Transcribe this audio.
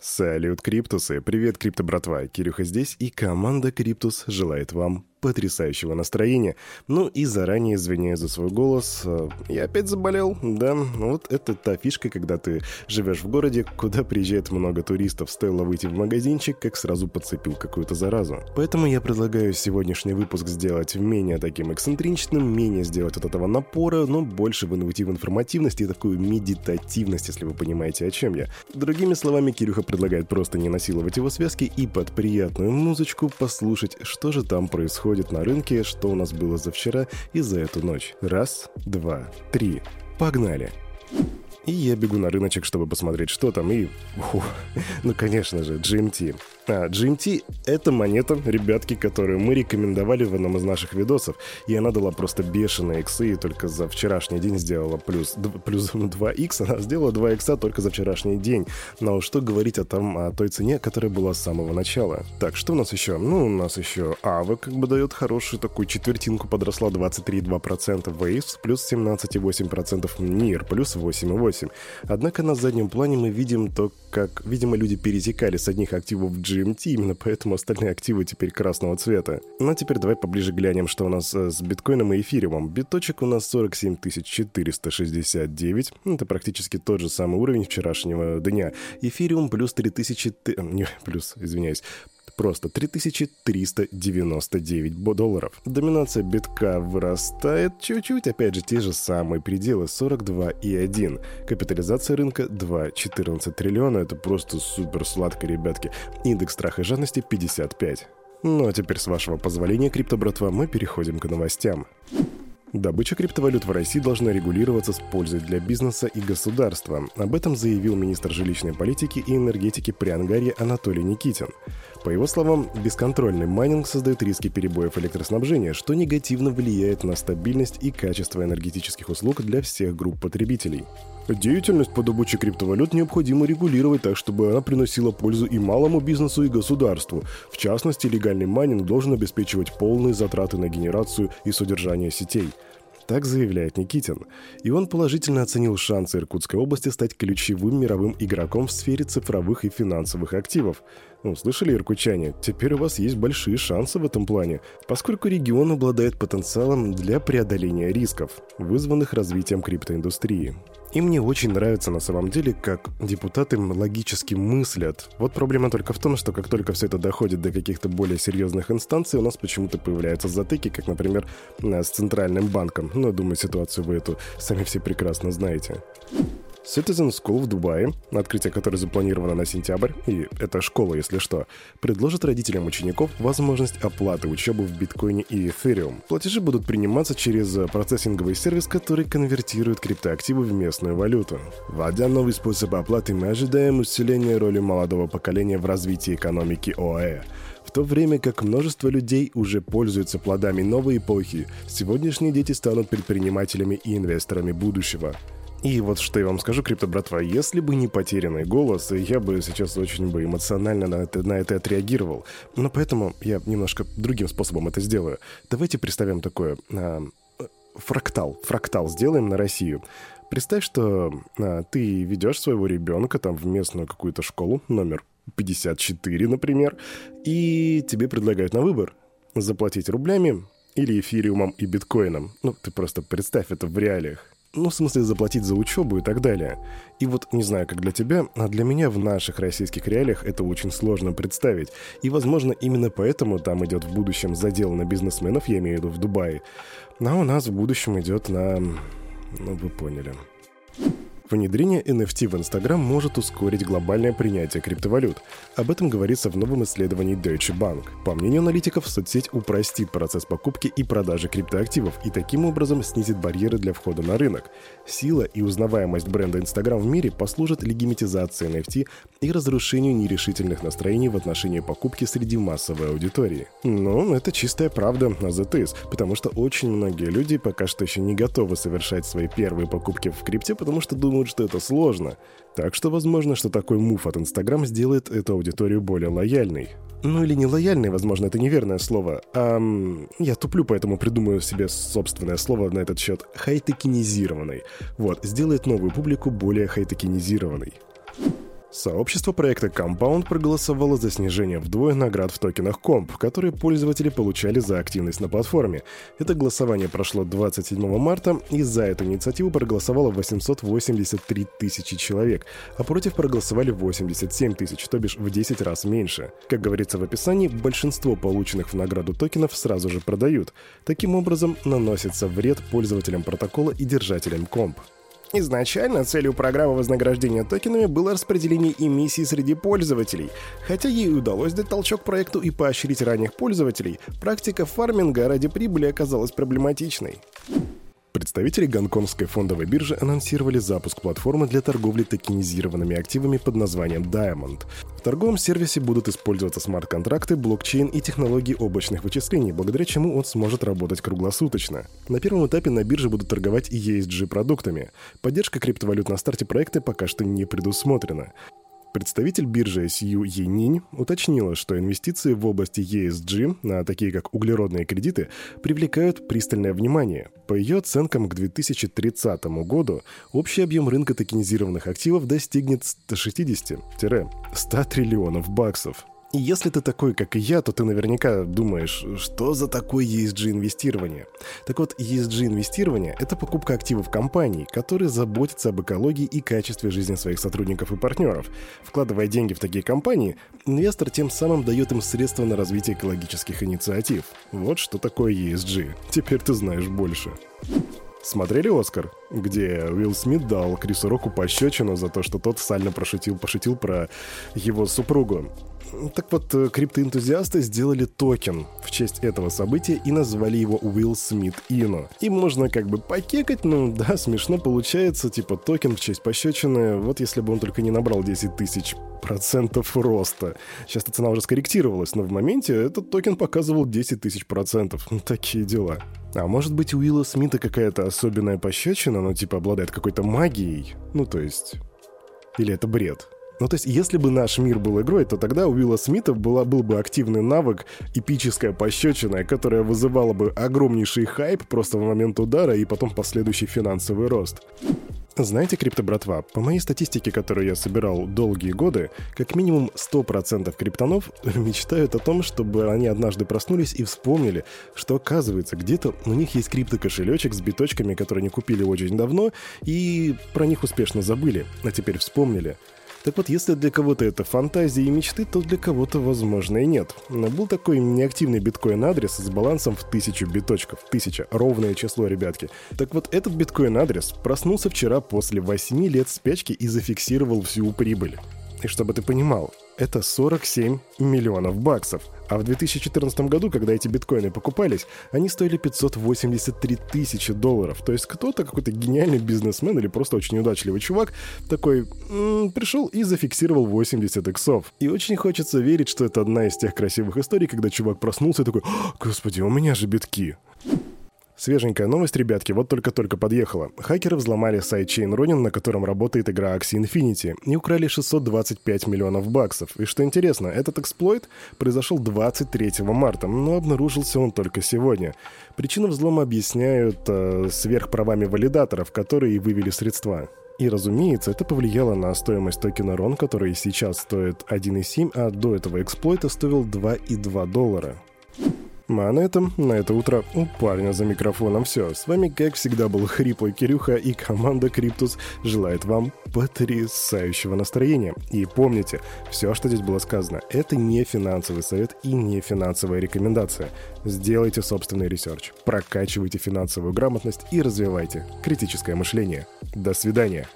Салют, Криптусы! Привет, Крипто братва! Кирюха здесь, и команда Криптус желает вам потрясающего настроения. Ну и заранее извиняюсь за свой голос. Э, я опять заболел, да. Вот это та фишка, когда ты живешь в городе, куда приезжает много туристов. Стоило выйти в магазинчик, как сразу подцепил какую-то заразу. Поэтому я предлагаю сегодняшний выпуск сделать менее таким эксцентричным, менее сделать от этого напора, но больше в информативность и такую медитативность, если вы понимаете, о чем я. Другими словами, Кирюха предлагает просто не насиловать его связки и под приятную музычку послушать, что же там происходит происходит на рынке, что у нас было за вчера и за эту ночь. Раз, два, три. Погнали! И я бегу на рыночек, чтобы посмотреть, что там, и... Фу, ну, конечно же, GMT. А, GMT — это монета, ребятки, которую мы рекомендовали в одном из наших видосов, и она дала просто бешеные иксы, и только за вчерашний день сделала плюс, плюс 2 икс, она сделала 2 икса только за вчерашний день. Но что говорить о, том, о той цене, которая была с самого начала. Так, что у нас еще? Ну, у нас еще Ава как бы дает хорошую такую четвертинку, подросла 23,2%, Waves плюс 17,8%, NIR плюс 8,8%. Однако на заднем плане мы видим то, как, видимо, люди перетекали с одних активов в GMT именно поэтому остальные активы теперь красного цвета. Ну а теперь давай поближе глянем, что у нас э, с биткоином и эфириумом. Биточек у нас 47 469, ну, это практически тот же самый уровень вчерашнего дня. Эфириум плюс 3000... Не, плюс, извиняюсь, просто 3399 долларов. Доминация битка вырастает чуть-чуть, опять же, те же самые пределы 42,1. Капитализация рынка 2,14 триллиона, это просто супер сладко, ребятки. Индекс страха и жадности 55. Ну а теперь, с вашего позволения, крипто-братва, мы переходим к новостям. Добыча криптовалют в России должна регулироваться с пользой для бизнеса и государства. Об этом заявил министр жилищной политики и энергетики Приангарья Анатолий Никитин. По его словам, бесконтрольный майнинг создает риски перебоев электроснабжения, что негативно влияет на стабильность и качество энергетических услуг для всех групп потребителей. Деятельность по добыче криптовалют необходимо регулировать так, чтобы она приносила пользу и малому бизнесу, и государству. В частности, легальный майнинг должен обеспечивать полные затраты на генерацию и содержание сетей. Так заявляет Никитин. И он положительно оценил шансы Иркутской области стать ключевым мировым игроком в сфере цифровых и финансовых активов. Ну, слышали, иркутчане, теперь у вас есть большие шансы в этом плане, поскольку регион обладает потенциалом для преодоления рисков, вызванных развитием криптоиндустрии. И мне очень нравится на самом деле, как депутаты логически мыслят. Вот проблема только в том, что как только все это доходит до каких-то более серьезных инстанций, у нас почему-то появляются затыки, как, например, э, с Центральным банком. Но, думаю, ситуацию вы эту сами все прекрасно знаете. Citizen School в Дубае, открытие которой запланировано на сентябрь, и это школа, если что, предложит родителям учеников возможность оплаты учебы в биткоине и эфириум. Платежи будут приниматься через процессинговый сервис, который конвертирует криптоактивы в местную валюту. Вводя новый способ оплаты, мы ожидаем усиления роли молодого поколения в развитии экономики ОАЭ. В то время как множество людей уже пользуются плодами новой эпохи, сегодняшние дети станут предпринимателями и инвесторами будущего. И вот что я вам скажу, крипто-братва, если бы не потерянный голос, я бы сейчас очень бы эмоционально на это, на это отреагировал. Но поэтому я немножко другим способом это сделаю. Давайте представим такое... А, фрактал. Фрактал сделаем на Россию. Представь, что а, ты ведешь своего ребенка там в местную какую-то школу, номер 54, например, и тебе предлагают на выбор заплатить рублями или эфириумом и биткоином. Ну, ты просто представь это в реалиях. Ну, в смысле, заплатить за учебу и так далее. И вот, не знаю, как для тебя, а для меня в наших российских реалиях это очень сложно представить. И, возможно, именно поэтому там идет в будущем задел на бизнесменов, я имею в виду в Дубае. А у нас в будущем идет на... Ну, вы поняли. Внедрение NFT в Instagram может ускорить глобальное принятие криптовалют. Об этом говорится в новом исследовании Deutsche Bank. По мнению аналитиков, соцсеть упростит процесс покупки и продажи криптоактивов и таким образом снизит барьеры для входа на рынок. Сила и узнаваемость бренда Instagram в мире послужат легимитизации NFT и разрушению нерешительных настроений в отношении покупки среди массовой аудитории. Но это чистая правда на ZTS, потому что очень многие люди пока что еще не готовы совершать свои первые покупки в крипте, потому что думают, думают, что это сложно. Так что возможно, что такой мув от Инстаграм сделает эту аудиторию более лояльной. Ну или не лояльной, возможно, это неверное слово. А я туплю, поэтому придумаю себе собственное слово на этот счет. Хайтекинизированной. Вот, сделает новую публику более хайтекинизированной. Сообщество проекта Compound проголосовало за снижение вдвое наград в токенах Comp, которые пользователи получали за активность на платформе. Это голосование прошло 27 марта, и за эту инициативу проголосовало 883 тысячи человек, а против проголосовали 87 тысяч, то бишь в 10 раз меньше. Как говорится в описании, большинство полученных в награду токенов сразу же продают. Таким образом, наносится вред пользователям протокола и держателям Comp. Изначально целью программы вознаграждения токенами было распределение эмиссий среди пользователей. Хотя ей удалось дать толчок проекту и поощрить ранних пользователей, практика фарминга ради прибыли оказалась проблематичной. Представители гонконгской фондовой биржи анонсировали запуск платформы для торговли токенизированными активами под названием Diamond. В торговом сервисе будут использоваться смарт-контракты, блокчейн и технологии облачных вычислений, благодаря чему он сможет работать круглосуточно. На первом этапе на бирже будут торговать ESG-продуктами. Поддержка криптовалют на старте проекта пока что не предусмотрена. Представитель биржи Сью Енинь уточнила, что инвестиции в области ESG, на такие как углеродные кредиты, привлекают пристальное внимание. По ее оценкам, к 2030 году общий объем рынка токенизированных активов достигнет 160-100 триллионов баксов. Если ты такой, как и я, то ты наверняка думаешь, что за такое ESG-инвестирование? Так вот, ESG-инвестирование — это покупка активов компаний, которые заботятся об экологии и качестве жизни своих сотрудников и партнеров. Вкладывая деньги в такие компании, инвестор тем самым дает им средства на развитие экологических инициатив. Вот что такое ESG. Теперь ты знаешь больше. Смотрели «Оскар», где Уилл Смит дал Крису Року пощечину за то, что тот сально пошутил, пошутил про его супругу. Так вот, э, криптоэнтузиасты сделали токен в честь этого события и назвали его Will Smith Inu. И можно как бы покекать, ну да, смешно получается, типа токен в честь пощечины, вот если бы он только не набрал 10 тысяч процентов роста. Сейчас цена уже скорректировалась, но в моменте этот токен показывал 10 тысяч процентов. Ну, такие дела. А может быть у Уилла Смита какая-то особенная пощечина, но типа обладает какой-то магией? Ну, то есть... Или это бред? Ну, то есть, если бы наш мир был игрой, то тогда у Уилла Смита была, был бы активный навык, эпическая пощечина, которая вызывала бы огромнейший хайп просто в момент удара и потом последующий финансовый рост. Знаете, крипто братва, по моей статистике, которую я собирал долгие годы, как минимум 100% криптонов мечтают о том, чтобы они однажды проснулись и вспомнили, что оказывается где-то у них есть крипто-кошелечек с биточками, которые они купили очень давно, и про них успешно забыли, а теперь вспомнили. Так вот, если для кого-то это фантазии и мечты, то для кого-то, возможно, и нет. Но был такой неактивный биткоин-адрес с балансом в тысячу биточков. Тысяча. Ровное число, ребятки. Так вот, этот биткоин-адрес проснулся вчера после 8 лет спячки и зафиксировал всю прибыль. И чтобы ты понимал, это 47 миллионов баксов. А в 2014 году, когда эти биткоины покупались, они стоили 583 тысячи долларов. То есть кто-то, какой-то гениальный бизнесмен или просто очень удачливый чувак, такой м-м, пришел и зафиксировал 80 иксов. И очень хочется верить, что это одна из тех красивых историй, когда чувак проснулся и такой, господи, у меня же битки. Свеженькая новость, ребятки, вот только-только подъехала. Хакеры взломали сайт Chain Ronin, на котором работает игра Axie Infinity, и украли 625 миллионов баксов. И что интересно, этот эксплойт произошел 23 марта, но обнаружился он только сегодня. Причину взлома объясняют э, сверхправами валидаторов, которые вывели средства. И, разумеется, это повлияло на стоимость токена RON, который сейчас стоит 1,7, а до этого эксплойта стоил 2,2 доллара. А на этом, на это утро у парня за микрофоном все. С вами, как всегда, был Хриплый Кирюха и команда Криптус желает вам потрясающего настроения. И помните, все, что здесь было сказано, это не финансовый совет и не финансовая рекомендация. Сделайте собственный research, прокачивайте финансовую грамотность и развивайте критическое мышление. До свидания.